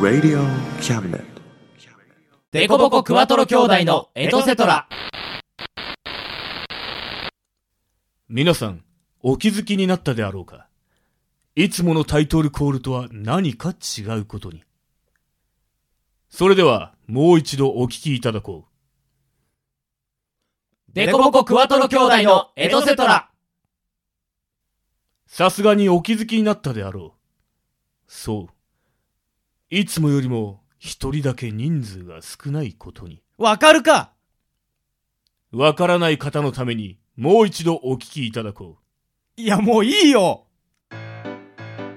Radio Cabinet. デコボコクワトロ兄弟のエトセトラ。皆さん、お気づきになったであろうか。いつものタイトルコールとは何か違うことに。それでは、もう一度お聞きいただこう。デコボコクワトロ兄弟のエトセトラ。さすがにお気づきになったであろう。そう。いつもよりも一人だけ人数が少ないことに。わかるかわからない方のために、もう一度お聞きいただこいや、もういいよ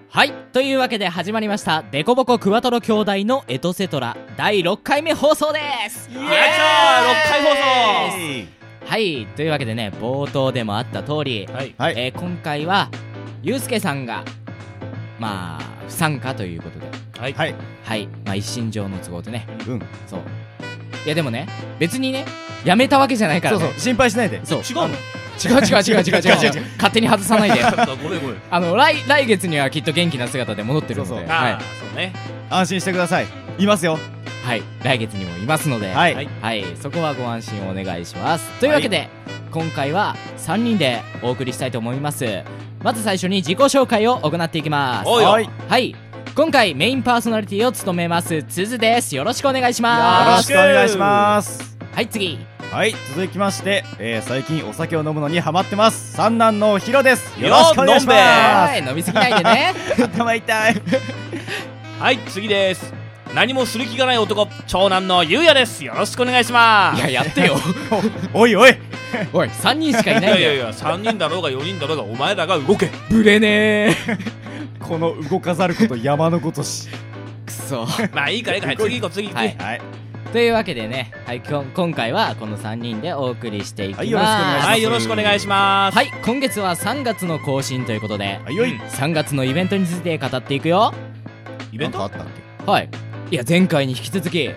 はい。というわけで始まりました、デコボコクワトロ兄弟のエトセトラ第6回目放送ですイエーイ6回放送はい。というわけでね、冒頭でもあった通り、はい。はい。えー今回は、ゆうすけさんが、まあ、不参加ということで、はい。はい。はい。まあ、一身上の都合でね、うん。そう。いやでもね、別にね、やめたわけじゃないからね。そうそう、心配しないで。そう。違うの？違う違う違う違う違う 違う勝手に外さないで。ごめんごめん。あの、来、来月にはきっと元気な姿で戻ってるので、そうそうはいああ、。そうね。安心してください。いますよ。はい。来月にもいますので、はい。はいはい、そこはご安心をお願いします。というわけで、今回は3人でお送りしたいと思います。まず最初に自己紹介を行っていきます。おいよはい。よはい。今回メインパーソナリティを務めます、つづです。よろしくお願いしろます。しくお願いします。はい、次。はい。続きまして、えー、最近お酒を飲むのにハマってます。三男のヒロです。よろしくお願いしまはい、飲みすぎないでね。す。頭痛い。はい、次です。何もする気がない男、長男のゆうやです。よろしくお願いします。いや、やってよ。おいおい。おい、3人しかいいないんだよ。やいやいや、3人だろうが4人だろうが、お前らが動け。ブレね この動かざること山のことし。ー。くそ。まあいいからいいから、次行こう、次行こう。はいはい。というわけでね、はい、きょ今回はこの3人でお送りしていきます。はいよろしくお願いしますはい、よろしくお願いします。はい、今月は3月の更新ということで、はいよい。3月のイベントについて語っていくよ。イベント？あったっけ？はい。いや、前回に引き続き、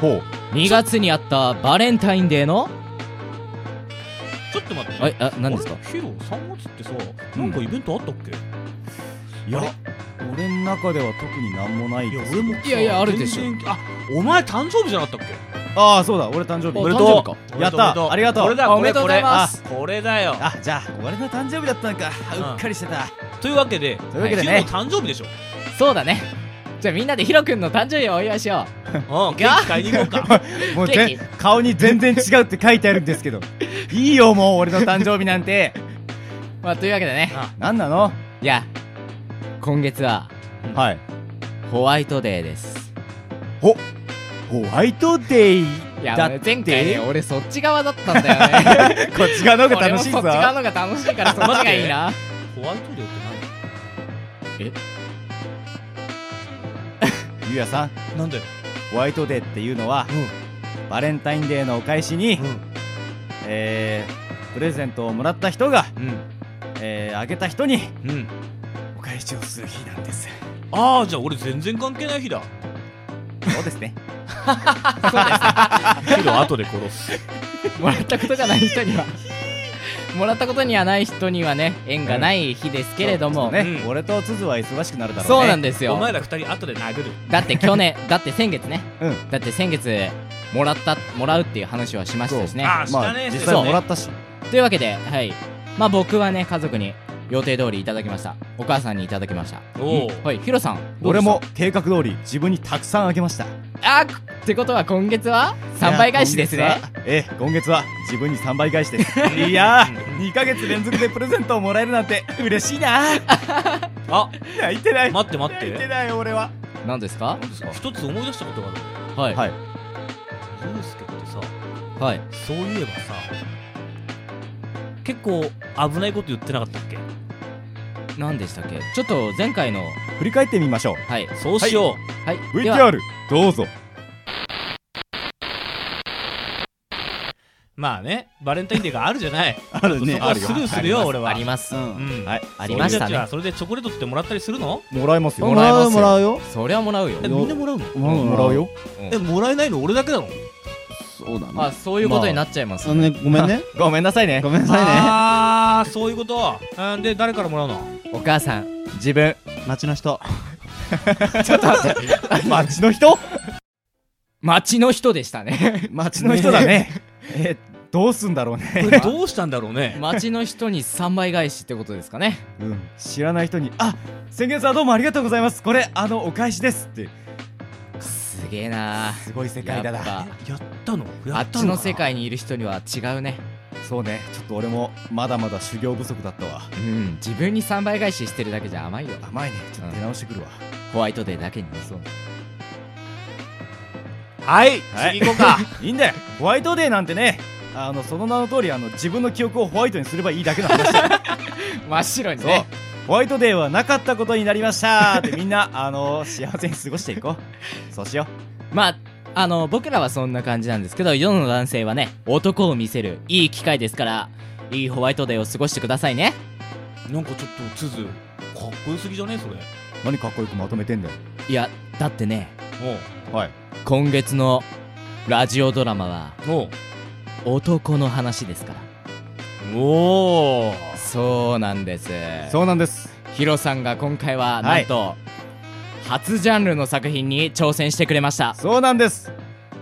ほう。2月にあったバレンタインデーの、ちょっと待って。はい、あ、何ですか？ヒロ、3月ってさ、なんかイベントあったっけ？いや俺の中では特になんもないいや俺もさいやいやあるでしょ。あ、お前誕生日じゃなかったっけ？ああ、そうだ、俺誕生日。おめでとうやった。ありがとう。これだ、これあおめでとうございます。これあこれだよ。あ、じゃあ、俺の誕生日だったのか。あうっかりしてた。というわけで、というわけでね。誕生日でしょ。そうだね。じゃあみんなでヒロくんの誕生日をお祝いしよう ん、ケーキ買いに行こうか。もうケーキぜ顔に全然違うって書いてあるんですけど。いいよ、もう俺の誕生日なんて。う。まあ、というわけでね、なんなの？いや、今月ははい。ホワイトデーです。ホワイトデイいや、だ俺前回ね、俺そっち側だったんだよね。こっち側の方が楽しいぞ俺もそっち側の方が楽しいからそっちがいいな。ホワイトデーってゆうやさん、何なんだよ。ホワイトデーっていうのは、バレンタインデーのお返しに、うん。えー、プレゼントをもらった人が、うん。えー、あげた人にうん。お返しをする日なんです。ああ、じゃあ俺全然関係ない日だ。そうですね。ヒロ 後で殺す。もらったことがない人にはもらったことにはない人にはね縁がない日ですけれども、ね、うん。俺とつづは忙しくなるだろうね。そうなんですよ。お前ら二人後で殴る。だって去年 だって先月ね。うん。だって先月もらったもらうっていう話はしましたしね。ああ、知まあらね。え、実際もらったし。というわけではい。まあ僕はね家族に予定通りいただきましたお母さんにいただきましたおお。はいヒロさんどうでした？俺も計画通り自分にたくさんあげました。あーってことは今月は？3倍返しですねいや今月は？ええ、今月は自分に3倍返しです。いやー、2ヶ月連続でプレゼントをもらえるなんて嬉しいな あ、泣いてない。待って待って。泣いてない俺は。何ですか？何ですか？一つ思い出したことがある。はいはい。ユうスケってさ、はいそういえばさ、結構危ないこと言ってなかったっけ？何でしたっけ？ちょっと前回の振り返ってみましょう。はいそうしよはいでは VTR、どうぞ。まあね、バレンタインデーがあるじゃない。あるねそこはスルーするよ、俺は。ありますう。うんん。はい。ありましたねそれじゃあそれでチョコレートってもらったりするの？もらえますよ。もらえますよもらうよ。そりゃもらうよえ、みんなもらうの？もらうよ。え、もらえないの俺だけなの？そうだね。あそういうことになっちゃいますあのね、ごめんね。ごめんなさいね。ごめんなさいね。あー、そういうこと？うんで、誰からもらうの？お母さん自分町の人。町 の人？町の人でしたね町の人だねえどうすんだろうこねれどうしたんだろうね？町の人に3倍返しってことですかねうん知らない人に「あ先月はどうもありがとうございますこれあのお返しです」ってすげえな。すごい世界だな。やっぱ。やったの？あっちの世界にいる人には違うね。そうね。ちょっと俺もまだまだ修行不足だったわ。うん。自分に3倍返ししてるだけじゃ甘いよ。甘いね。ちょっと出直してくるわ、ホワイトデーだけに。ねそうはい、はい。次行こうか。いいんだよ。ホワイトデーなんてねあのその名の通りあの自分の記憶をホワイトにすればいいだけの話だよ。真っ白にそう。ねホワイトデーはなかったことになりました。ってみんなあの幸せに過ごしていこう。そうしよまああの僕らはそんな感じなんですけど世の男性はね男を見せるいい機会ですからいいホワイトデーを過ごしてくださいね。なんかちょっと、つづ、かっこよすぎじゃね？それ。う何かっこよくまとめてんだよ。いやだってねおはい。今月のラジオドラマはうおう。男の話ですから。おーそうなんです。そうなんです。ヒロさんが今回ははないんと、初ジャンルの作品に挑戦してくれました。そうなんです。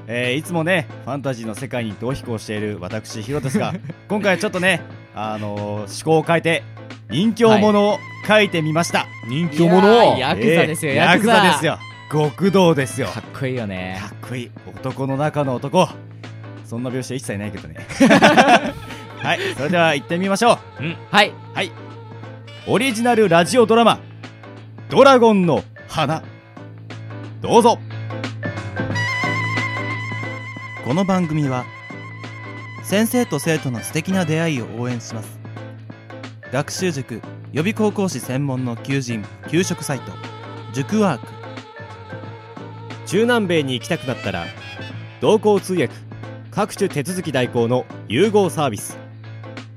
えーいつもねファンタジーの世界に逃避行している私ヒロですが 今回はちょっとねあのー思考を変えて人気者を書いてみました、人気いや者ーヤクザですよ、えーヤクザ。ヤクザですよ。極道ですよ。かっこいいよね。かっこいい。男の中の男。そんな描写一切ないけどね はいそれでは行ってみましょはい。うオリジナルラジオドラマ「ドラゴンの花」どうぞ。この番組は先生と生徒の素敵な出会いを応援します。学習塾予備高校士専門の求人・給食サイト塾ワーク。中南米に行きたくなったら同行通訳各種手続き代行の融合サービス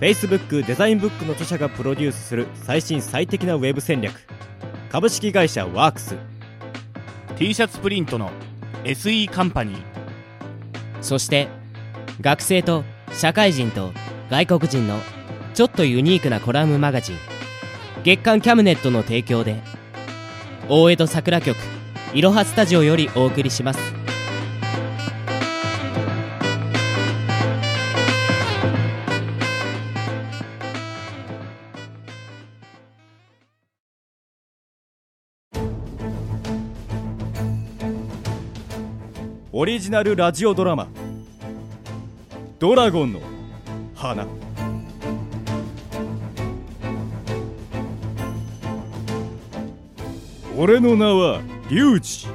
Facebook デザインブックの著者がプロデュースする最新最適なウェブ戦略。株式会社ワークス。T シャツプリントの SE カンパニー。そして学生と社会人と外国人のちょっとユニークなコラムマガジン。月刊キャムネットの提供で大江戸桜局いろはスタジオよりお送りしますオリジナルラジオドラマ「ドラゴンの花」俺の名はリュウジ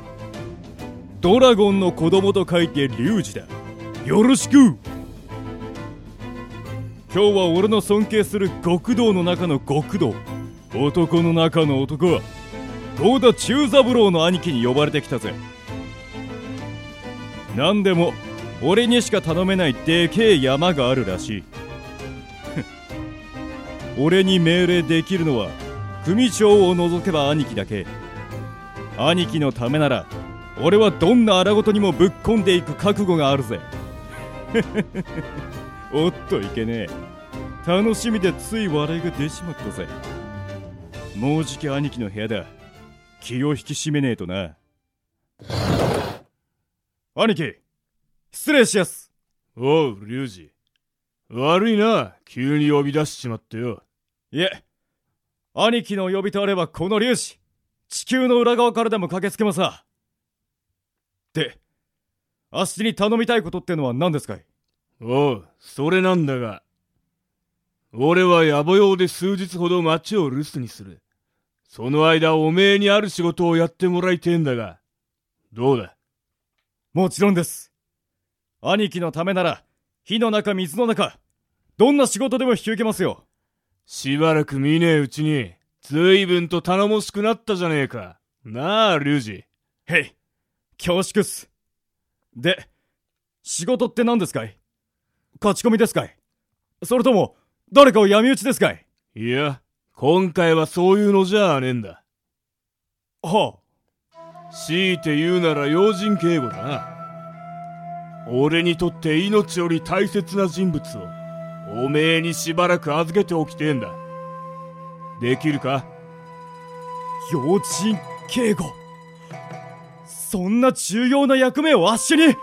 ドラゴンの子供と書いてリュウジだ。よろしく。今日は俺の尊敬する極道の中の極道。男の中の男は郷田中三郎の兄貴に呼ばれてきたぜ。何でも俺にしか頼めないでけえ山があるらしい。俺に命令できるのは組長を除けば兄貴だけ。兄貴のためなら俺はどんな荒事にもぶっ込んでいく覚悟があるぜ。おっといけねえ。楽しみでつい笑いが出しまったぜ。もうじき兄貴の部屋だ。気を引き締めねえとな。兄貴失礼しやすおう、リュウジ。悪いな、急に呼び出しちまってよ。いえ兄貴の呼びとあればこの粒子地球の裏側からでも駆けつけますさであっしに頼みたいことってのは何ですかい？おう、それなんだが。俺は野暮用で数日ほど町を留守にする。その間おめえにある仕事をやってもらいてえんだが。どうだ？もちろんです。兄貴のためなら火の中水の中どんな仕事でも引き受けますよ。しばらく見ねえうちに、ずいぶんと頼もしくなったじゃねえか。なあ、龍二。へい恐縮っす。で仕事って何ですかい？勝ち込みですかい？それとも誰かを闇討ちですかい？いや、今回はそういうのじゃあねえんだ。は強いて言うなら要人警護だな。俺にとって命より大切な人物を、おめえにしばらく預けておきてえんだ。できるか？あ要人警護そんな重要な役目をあっしに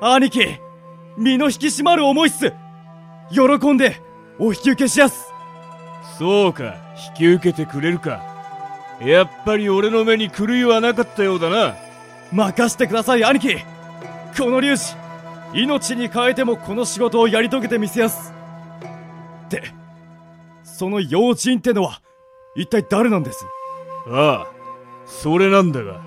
兄貴身の引き締まる思いっす喜んでお引き受けしやすそうか、引き受けてくれるか。やっぱり俺の目に狂いはなかったようだな。任してください兄貴この粒子命に変えてもこの仕事をやり遂げてみせやすでその要人ってのは一体誰なんです？ああ、それなんだが。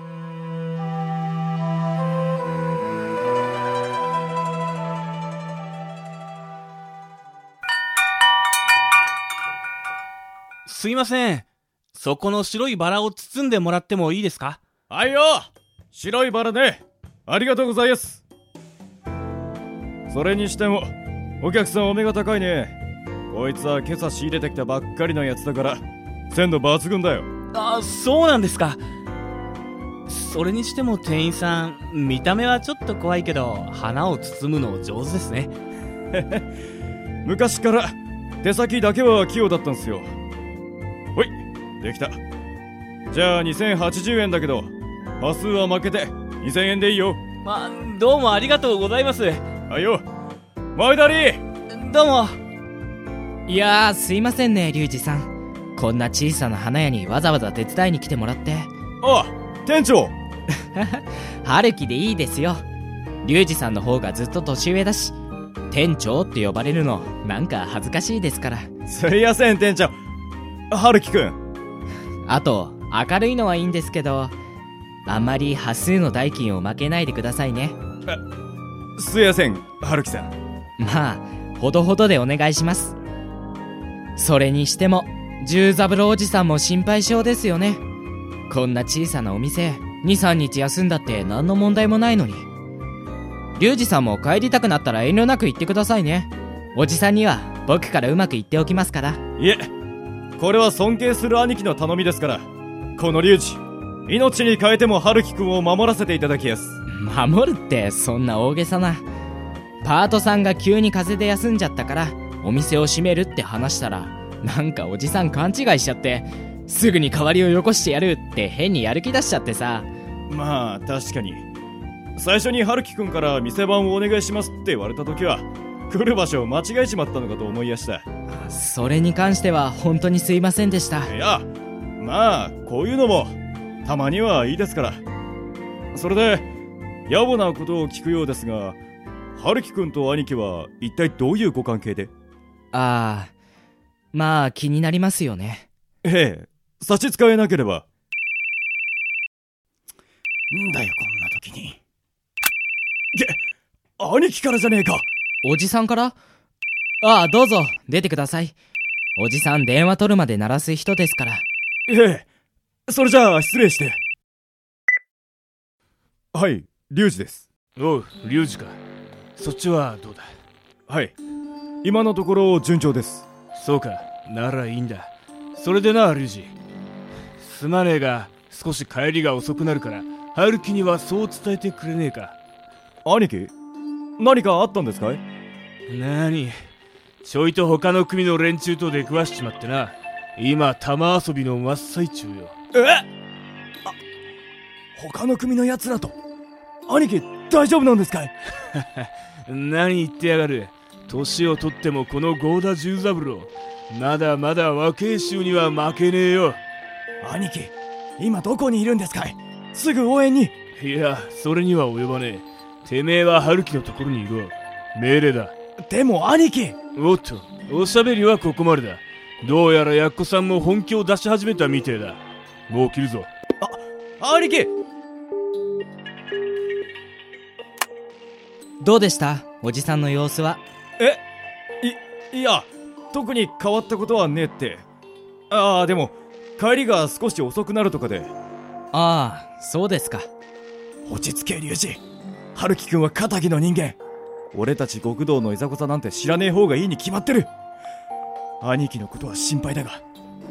すいません。そこの白いバラを包んでもらってもいいですか？はいよ。白いバラね。ありがとうございます。それにしてもお客さんお目が高いね。こいつは今朝仕入れてきたばっかりのやつだから鮮度抜群だよ。あ、そうなんですか。それにしても店員さん、見た目はちょっと怖いけど、花を包むの上手ですね。昔から手先だけは器用だったんすよできた。じゃあ2080円だけど端数は負けて2000円でいいよ。ま、どうもありがとうございます。はいよ。前田りどうも。いやーすいませんねリュウジさん。こんな小さな花屋にわざわざ手伝いに来てもらって。あ店長。春樹でいいですよ。リュウジさんの方がずっと年上だし店長って呼ばれるのなんか恥ずかしいですから。すいやせん店長。春樹くんあと明るいのはいいんですけどあんまり端数の代金を負けないでくださいね。すいやせん春樹さん。まあほどほどでお願いします。それにしても十三郎おじさんも心配性ですよね。こんな小さなお店23日休んだって何の問題もないのに。リュウジさんも帰りたくなったら遠慮なく言ってくださいね。おじさんには僕からうまく言っておきますから。いえこれは尊敬する兄貴の頼みですからこの龍二命に変えても春樹くんを守らせていただきやす。守るってそんな大げさな。パートさんが急に風邪で休んじゃったからお店を閉めるって話したらなんかおじさん勘違いしちゃってすぐに代わりをよこしてやるって変にやる気出しちゃってさ。まあ確かに。最初に春樹くんから店番をお願いしますって言われた時は来る場所を間違えちまったのかと思いやした。それに関しては本当にすいませんでした。いやまあこういうのもたまにはいいですから。それで野暮なことを聞くようですが春樹くんと兄貴は一体どういうご関係で？ああまあ気になりますよね。ええ差し支えなければ。んだよこんな時に。げ兄貴からじゃねえかおじさんから？ああどうぞ。出てください。おじさん電話取るまで鳴らす人ですから。ええ。それじゃあ失礼して。はいリュウジです。おう、龍二か。そっちはどうだ？はい。今のところ順調です。そうか、ならいいんだ。それでな、龍二。すまねえが、少し帰りが遅くなるから、春樹にはそう伝えてくれねえか。兄貴何かあったんですかい？なに、ちょいと他の組の連中と出くわしちまってな。今、玉遊びの真っ最中よ。え？あ他の組の奴らと？兄貴大丈夫なんですかい？何言ってやがる。年を取ってもこの合田十三郎。まだまだ若え衆には負けねえよ。兄貴今どこにいるんですかい？すぐ応援にいや、それには及ばねえ。てめえは春樹のところにいろ。命令だ。でも兄貴おっと、おしゃべりはここまでだ。どうやらやっこさんも本気を出し始めたみてえだ。もう切るぞ。兄貴どうでした？おじさんの様子は？えいいや特に変わったことはねえってああでも帰りが少し遅くなるとかでああそうですか落ち着け龍二春樹君は仇の人間。俺たち極道のいざこざなんて知らねえ方がいいに決まってる。兄貴のことは心配だが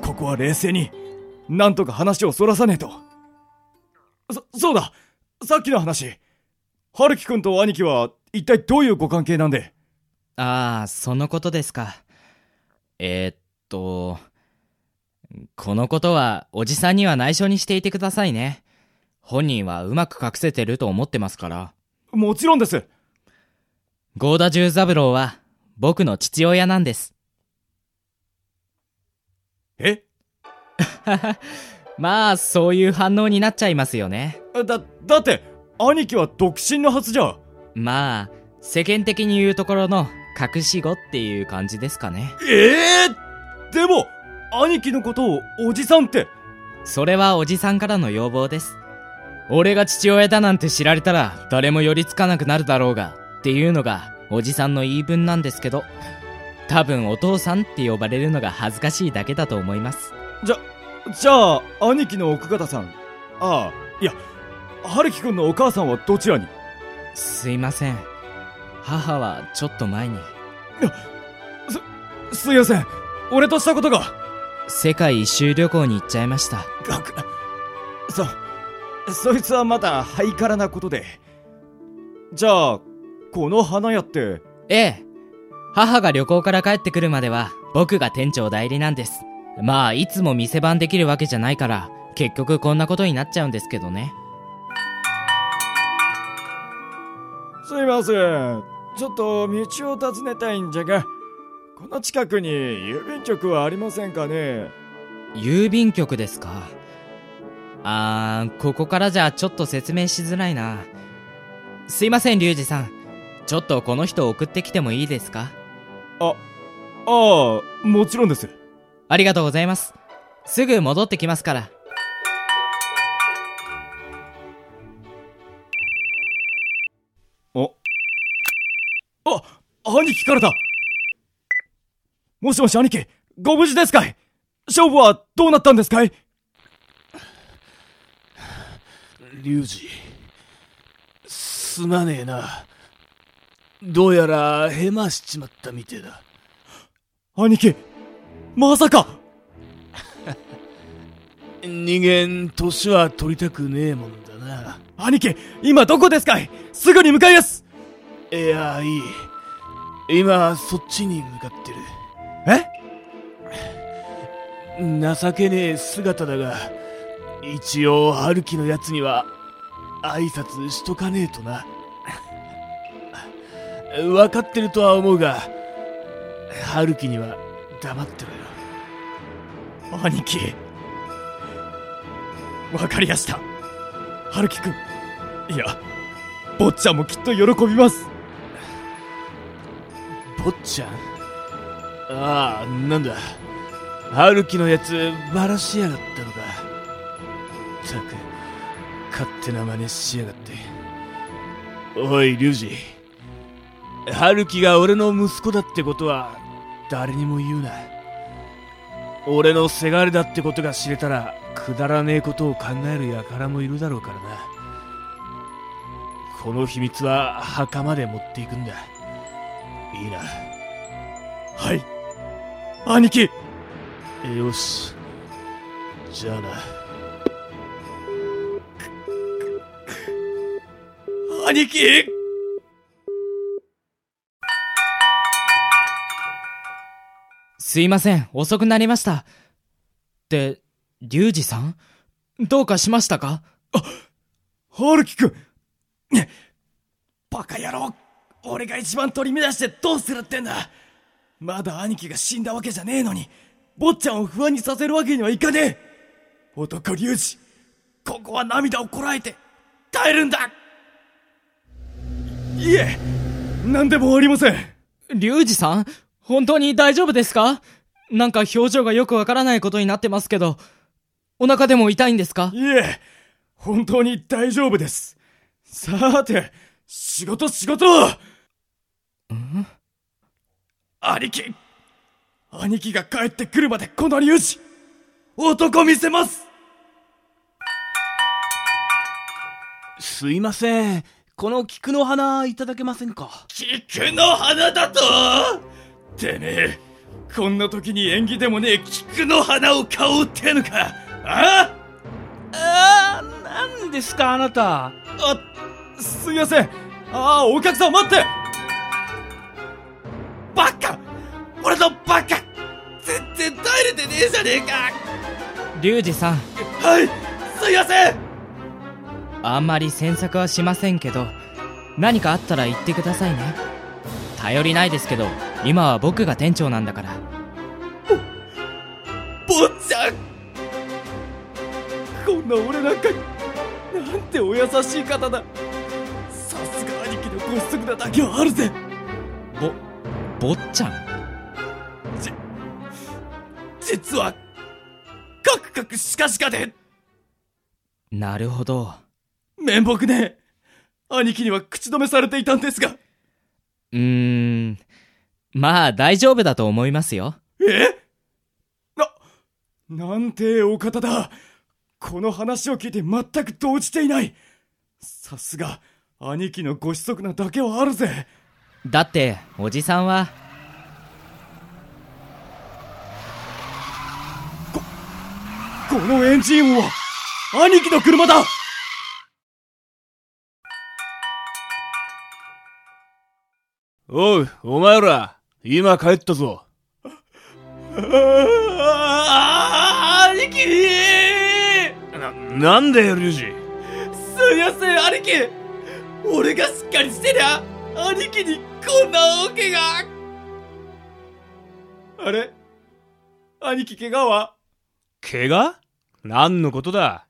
ここは冷静になんとか話をそらさねえと。そそうだ。さっきの話。春樹君と兄貴は一体どういうご関係なんで？ああそのことですか。えー、っとこのことはおじさんには内緒にしていてくださいね。本人はうまく隠せてると思ってますからもちろんです。合田十三郎は僕の父親なんです。え？まあそういう反応になっちゃいますよね。だだって兄貴は独身のはずじゃ。まあ世間的に言うところの隠し子っていう感じですかね。え？えー、でも兄貴のことをおじさんって。それはおじさんからの要望です俺が父親だなんて知られたら誰も寄りつかなくなるだろうがっていうのがおじさんの言い分なんですけど。多分お父さんって呼ばれるのが恥ずかしいだけだと思います。じゃじゃあ兄貴の奥方さん。ああいや春樹くんのお母さんはどちらに？すいません。母はちょっと前に。すすいません。俺としたことが。世界一周旅行に行っちゃいました。そそいつはまだハイカラなことで。じゃあこの花屋って？ええ。母が旅行から帰ってくるまでは僕が店長代理なんです。まあいつも店番できるわけじゃないから結局こんなことになっちゃうんですけどね。すいません。ちょっと道を尋ねたいんじゃがこの近くに郵便局はありませんかね？郵便局ですか？あーここからじゃちょっと説明しづらいな。すいませんリュウジさん。ちょっとこの人送ってきてもいいですか？あああもちろんです。ありがとうございます。すぐ戻ってきますから。お。あ兄貴からだ。もしもし兄貴ご無事ですかい？勝負はどうなったんですかい？龍二すまねえな。どうやらヘマしちまったみてえだ。兄貴まさか。人間年は取りたくねえもんだな。兄貴今どこですかい？すぐに向かいます。いやいい。今そっちに向かってる。え？情けねえ姿だが一応春樹のやつには挨拶しとかねえとな。分かってるとは思うが春樹には黙ってろよ。兄貴。わかりやした。春樹くん。いや坊ちゃんもきっと喜びます。坊ちゃん？ああなんだ。春樹のやつバラしやがったのか。ったく。勝手な真似しやがって。おい龍二春樹が俺の息子だってことは誰にも言うな。俺のせがれだってことが知れたらくだらねえことを考える輩もいるだろうからな。この秘密は墓まで持っていくんだ。いいな。はい。兄貴。よし。じゃあな。兄貴。すいません遅くなりました。ってリュウジさん？どうかしましたか？春樹くんねバカ野郎。俺が一番取り乱してどうするってんだ。まだ兄貴が死んだわけじゃねえのに坊ちゃんを不安にさせるわけにはいかねえ。男龍二ここは涙をこらえて耐えるんだいいえ何でもありません。リュウジさん本当に大丈夫ですか？なんか表情がよくわからないことになってますけど、お腹でも痛いんですか？いえ本当に大丈夫です。さて仕事仕事。ん？兄貴兄貴が帰ってくるまでこの龍二男見せます。すいません。この菊の花いただけませんか？菊の花だと？てめえ、こんな時に縁起でもねえ菊の花を買おうってのかあ？あー、なんですかあなた？あすいません。ああお客さん待って。バカ！俺のバカ！全然耐えれてねえじゃねえか。リュウジさん。はいすいませんあんまり詮索はしませんけど何かあったら言ってくださいね。頼りないですけど今は僕が店長なんだから。坊ちゃん！こんな俺なんかになんてお優しい方だ。さすが兄貴のご子息なだけはあるぜ。ぼ坊ちゃん？実はカクカクシカシカで。なるほど面目ね兄貴には口止めされていたんですが。うーん。まあ大丈夫だと思いますよ。え？な、なんてお方だ。この話を聞いて全く動じていない。さすが兄貴のご子息なだけはあるぜ。だっておじさんは。このエンジン音は兄貴の車だおう、お前ら、今帰ったぞ。あー兄貴な、なんだよ、リュウジ。すいません兄貴俺がしっかりしてりゃ兄貴にこんな大怪我あれ？兄貴怪我は？怪我？何のことだ？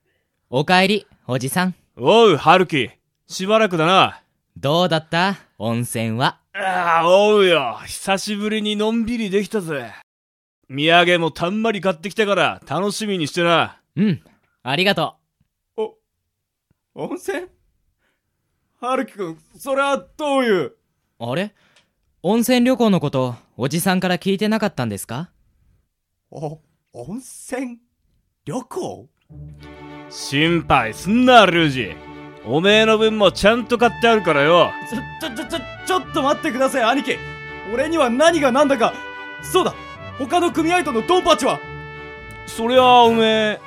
おかえりおじさんおう、春樹。しばらくだな。どうだった？温泉は？ああ、おうよ。久しぶりにのんびりできたぜ。土産もたんまり買ってきたから、楽しみにしてな。うんありがと温泉？春樹くんそれはどういう？うあれ？温泉旅行のことおじさんから聞いてなかったんですか？お温泉旅行？心配すんな、リュウジ。おめえの分もちゃんと買ってあるからよ。ちょちょちょちょちょっと待ってください兄貴俺には何が何だかそうだ他の組合とのドンパチはそりゃあおめえ、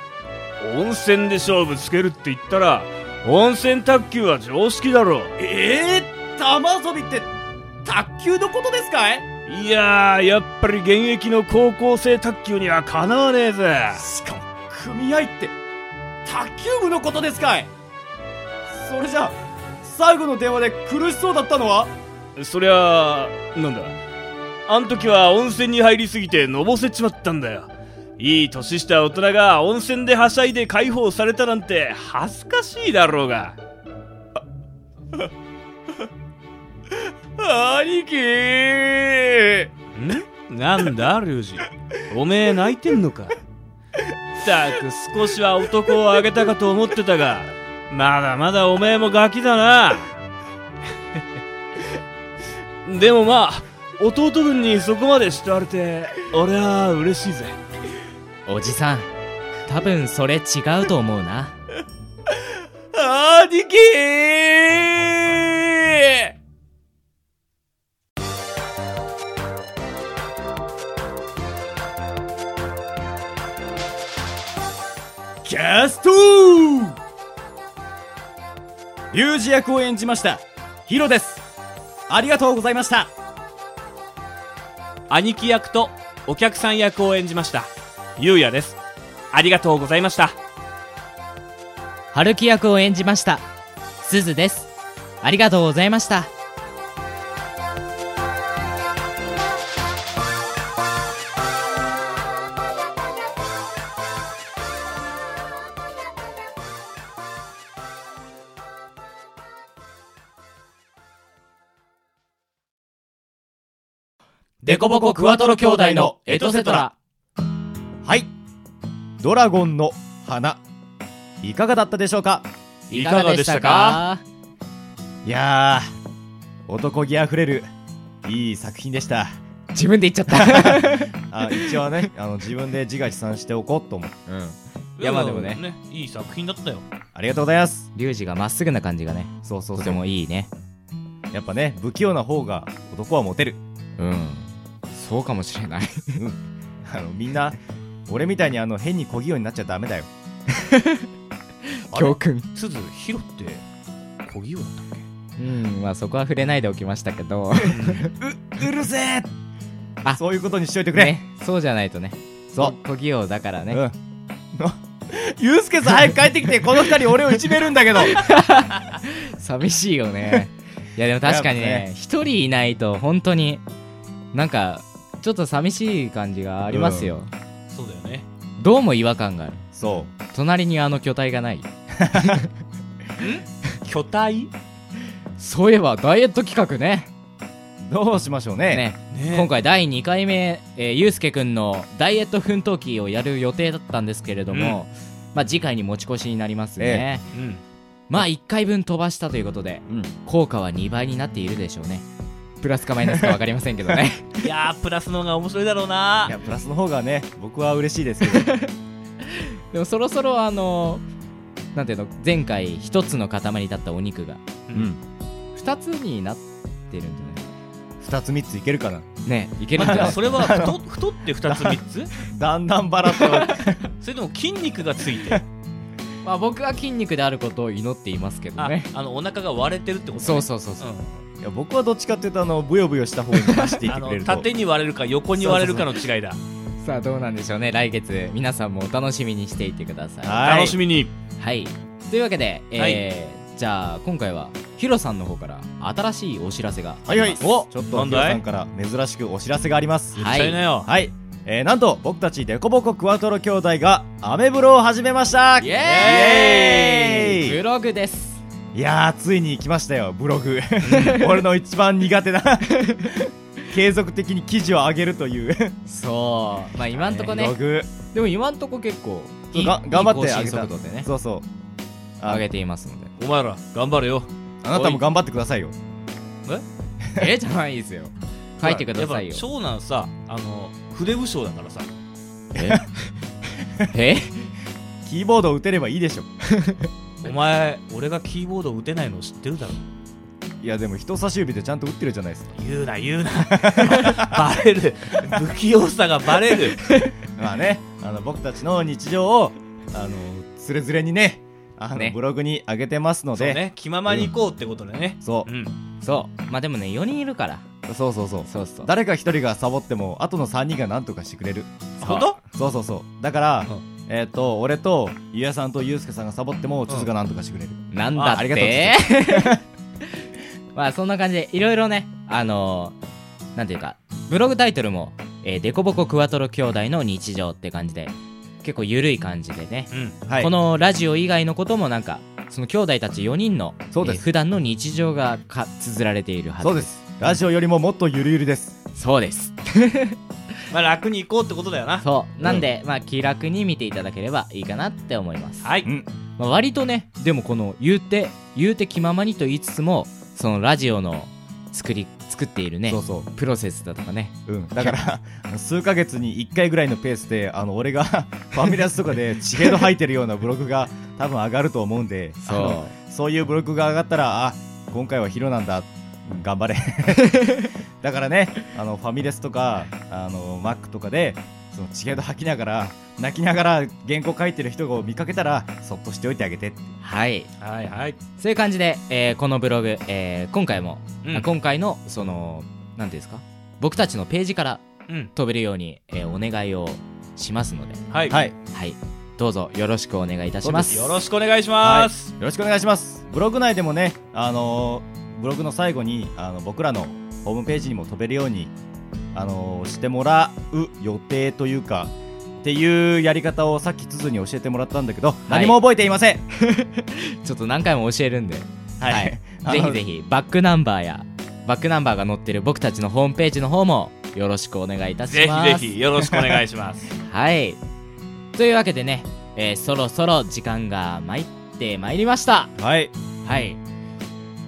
温泉で勝負つけるって言ったら、温泉卓球は常識だろ。ええー、玉遊びって卓球のことですかい？いやー、やっぱり現役の高校生卓球にはかなわねえぜ。しかも組合って卓球部のことですかい？それじゃ最後の電話で苦しそうだったのは？そりゃあ、なんだ？あん時は温泉に入りすぎてのぼせちまったんだよ。いい年した大人が温泉ではしゃいで解放されたなんて恥ずかしいだろうが。兄貴ん？なんだ、リュウジ？おめえ泣いてんのか。ったく少しは男をあげたかと思ってたが、まだまだおめえもガキだな。でもまあ、弟分にそこまで慕われて、俺は嬉しいぜ。おじさん多分それ違うと思うな兄貴キャスト龍二役を演じましたヒロですありがとうございました兄貴役とお客さん役を演じました。ゆうやです。ありがとうございました。春樹役を演じましたすずですありがとうございましたコボコクワトロ兄弟のエトセトラ。はい。ドラゴンの花。いかがだったでしょうか？いかがでしたか？いやー男気あふれるいい作品でした。自分で言っちゃった。あ一応ねあの自分で自画自賛しておこうと思う。いやまあでもね。いい作品だったよ。ありがとうございます。リュウジがまっすぐな感じがねそうそうそう。とてもいいね。やっぱね不器用な方が男はモテる。うんそうかもしれない。あのみんな俺みたいにあの変に小器用になっちゃダメだよ。教訓。すずヒロって小器用だったっうんまあそこは触れないでおきましたけど。うるせえ！あ。そういうことにしといてくれ、ねそうじゃないとね。そう。小器用だからね、うん。ゆうすけさん早く帰ってきてこの二人俺をいじめるんだけど。寂しいよね。いやでも確かにね。一人いないと本当になんかちょっと寂しい感じがありますよ、けそうだよね。どうも違和感がある。そ隣にあの巨体がない。巨体？そういえばダイエット企画ね。うどうしましょうね。ね。ね。今回第2回目、えー、ゆうすけくんのダイエット奮闘記をやる予定だったんですけれども、まあ次回に持ち越しになりますね、うん。まあ1回分飛ばしたということでうん。効果は2倍になっているでしょうねプラスかマイナスか分かりませんけどね。いやープラスの方が面白いだろうな。いやプラスの方がね僕は嬉しいですけど。でもそろそろあのなんていうの前回1つの塊だったお肉が。うん。2つになってるんじ2つ3ついけるかな。ゃないねいけるんじゃない？まあそれは 太太って2つ3つ？だんだんバラって。それとも筋肉がついて。まあ僕は筋肉であることを祈っていますけどあねあのお腹が割れてるってことね。そうそうそうそう、うんいや僕はどっちかっていうとあのブヨブヨした方に走っていってくれると。縦に割れるか横に割れるかの違いだ。さあどうなんでしょうね。来月皆さんもお楽しみにしていてください。はい。楽しみに。はい。というわけで、えーじゃあ今回はヒロさんの方から新しいお知らせがあはいはい。おちょっとヒロさんから珍しくお知らせがあります。はい。はい、えー、なんと僕たちデコボコクワトロ兄弟がアメブロを始めました。イエーイ。ブログですいやーついに来ましたよブログ。俺の一番苦手な。継続的に記事を上げるという。そう。まあ今んとこね。ブログ。でも今んとこ結構いいが頑張ってあげた。速度でね。そうそう。あ上げていますので。お前ら頑張れよ。あなたも頑張ってくださいよ。え？じゃないですよ。書いてくださいよ。やっぱ長男さあの筆武将だからさ。え？キーボードを打てればいいでしょお前俺がキーボード打てないの知ってるだろ。いやでも人差し指でちゃんと打ってるじゃないですか。言うな言うな。バレる。不器用さがバレる。まあねあの僕たちの日常をあのつれづれにねあのね。ブログに上げてますので。そうね。気ままに行こうってことでね。そう。うん。そう。まあでもね4人いるから。そうそうそう。そうそう。誰か一人がサボっても後の3人が何とかしてくれる。本当？そうそうそう。だから、うんえっ、と俺とゆうやさんとゆうすけさんがサボってもつづが何とかしてくれる、なんだっあありがとうて まあそんな感じでいろいろねあのー、なんていうかブログタイトルも「えー、デコボコクワトロ兄弟の日常」って感じで結構ゆるい感じでね、うん。はい。このラジオ以外のこともなんかその兄弟たち4人のそうです。えー普段の日常がか綴られているはずそうです。ラジオよりももっとゆるゆるです。そうですまあ楽に行こうってことだよな。そう。なんで、まあ気楽に見ていただければいいかなって思います、はい。うん。まあ、割とねでもこの言うて言うて気ままにと言いつつもそのラジオの作り作っているねそうそプロセスだとかね。ううん。だから数ヶ月に1回ぐらいのペースであの俺が ファミレスとかでチゲド吐いてるようなブログが多分上がると思うんであのそそういうブログが上がったらあ今回はヒロなんだうん頑張れ。だからねあのファミレスとかあのマックとかでそのチゲド吐きながら泣きながら原稿書いてる人を見かけたらそっとしておいてあげてうはい。はいはい。そういう感じで、えーこのブログ、えー今回も、うん。あ今回のその何ていうんですか？僕たちのページからうん。飛べるように、えーお願いをしますので。はい。はい。はい。どうぞよろしくお願いいたします。よろしくお願いします。よろしくお願いします。ブログ内でもねあのーブログの最後にあの僕らのホームページにも飛べるようにあのーしてもらう予定というかっていうやり方をさっきつづに教えてもらったんだけど、何も覚えていません。ちょっと何回も教えるんで。はい、はい。ぜひぜひバックナンバーやバックナンバーが載ってる僕たちのホームページの方もよろしくお願いいたしぜます。ひぜひよろしくお願いします。はい。というわけでね、えーそろそろ時間が参ってまいりました。はい。はい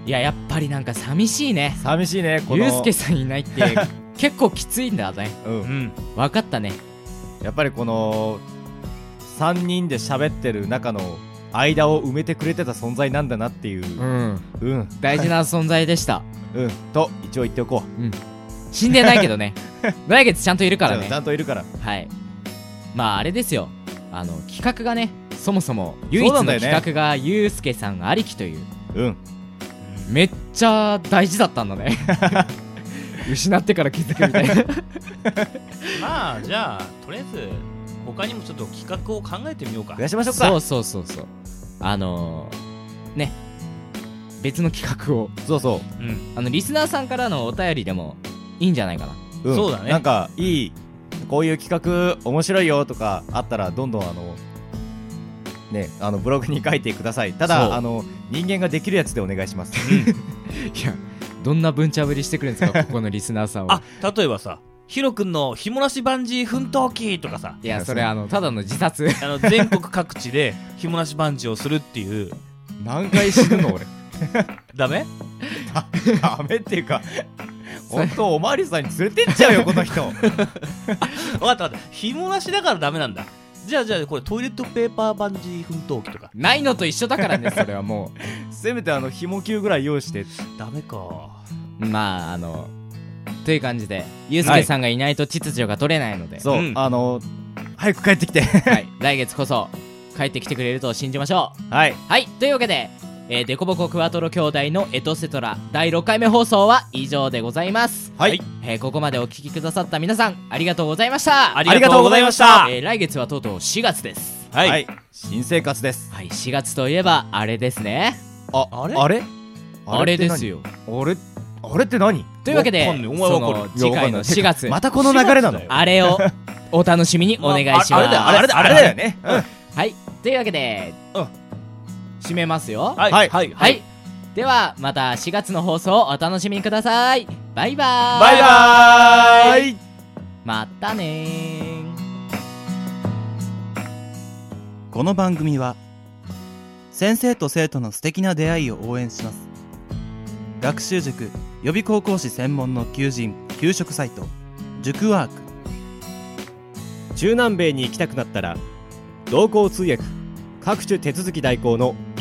いややっぱりなんか寂しいね。寂しいねこの。ゆうすけさんいないって 結構きついんだね。うん。うん。分かったね。やっぱりこの3人で喋ってる中の間を埋めてくれてた存在なんだなっていう。うん。うん。大事な存在でした。うん。と一応言っておこう。死んでないけどね。来月ちゃんといるからね。ちゃんといるから。はい。まああれですよ。あの企画がねそもそも唯一の企画がゆうすけさんありきという。うんめっちゃ大事だったんだね。失ってから気づくみたいな。まあじゃあとりあえず他にもちょっと企画を考えてみようか。増やしましょうか。そうそうそうそう。あのー、ね。別の企画を。そうそうん。あのリスナーさんからのお便りでもいいんじゃないかな。う、ん。そうだね。なんかいいこういう企画面白いよとかあったらどんどんあのねあのブログに書いてください。ただあの人間ができるやつでお願いします。いやどんな文茶ぶりしてくるんですか ここのリスナーさんは。あ例えばさヒロ君のひもなしバンジー奮闘記とかさ。いやそれあのただの自殺。あの全国各地でひもなしバンジーをするっていう。何回死ぬの俺。ダメ？ダメっていうか本当おまわりさんに連れてっちゃうよこの人。分かった分かった。ひもなしだからダメなんだじゃあじゃあこれトイレットペーパーバンジー奮闘記とか。ないのと一緒だからね それはもせめてあの紐球ぐらい用意して。ダメか。うまああのという感じでゆうすけさんがいないと秩序が取れないので、そう、うん。あの早く帰ってきて。はい、来月こそ帰ってきてくれると信じましょう。はい。はい。というわけで、えー、デコボコクワトロ兄弟のエトセトラ。第6回目放送は以上でございます。はい。えーここまでお聞きくださった皆さんありがとうございました。ありがとうございました。えー来月はとうとう4月です。はい、新生活です。はい4月といえばあれですね。ああれ？あれ？あれですよ。あれ？あれって何？というわけで次回の4月。またこの流れなの あれをお楽しみにお願いします、ああれだよ。あれだあれだよね。うんはい。というわけで、うん締めますよ。はい。はい。はい。はい、ではまた4月の放送をお楽しみください。バイバーイ。バイバーイ。またねー。この番組は先生と生徒の素敵な出会いを応援します。学習塾予備高校師専門の求人・給食サイト塾ワーク。中南米に行きたくなったら同行通訳各種手続き代行の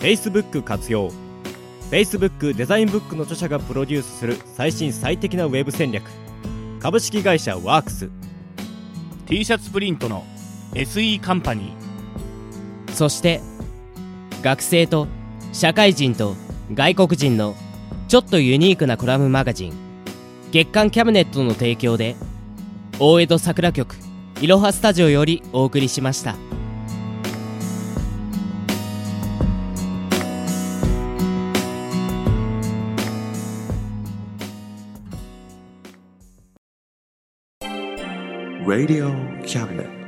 Facebook 活用。Facebook デザインブックの著者がプロデュースする最新最適なウェブ戦略。株式会社ワークス。T シャツプリントの SE カンパニー。そして学生と社会人と外国人のちょっとユニークなコラムマガジン。月刊キャブネットの提供で大江戸桜局いろはスタジオよりお送りしました。Radio Cabinet.